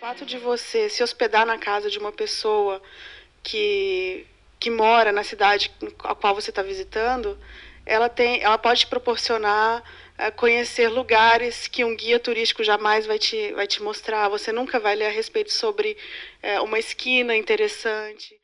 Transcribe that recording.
O fato de você se hospedar na casa de uma pessoa que, que mora na cidade a qual você está visitando, ela, tem, ela pode te proporcionar eh, conhecer lugares que um guia turístico jamais vai te, vai te mostrar. Você nunca vai ler a respeito sobre é, uma esquina interessante.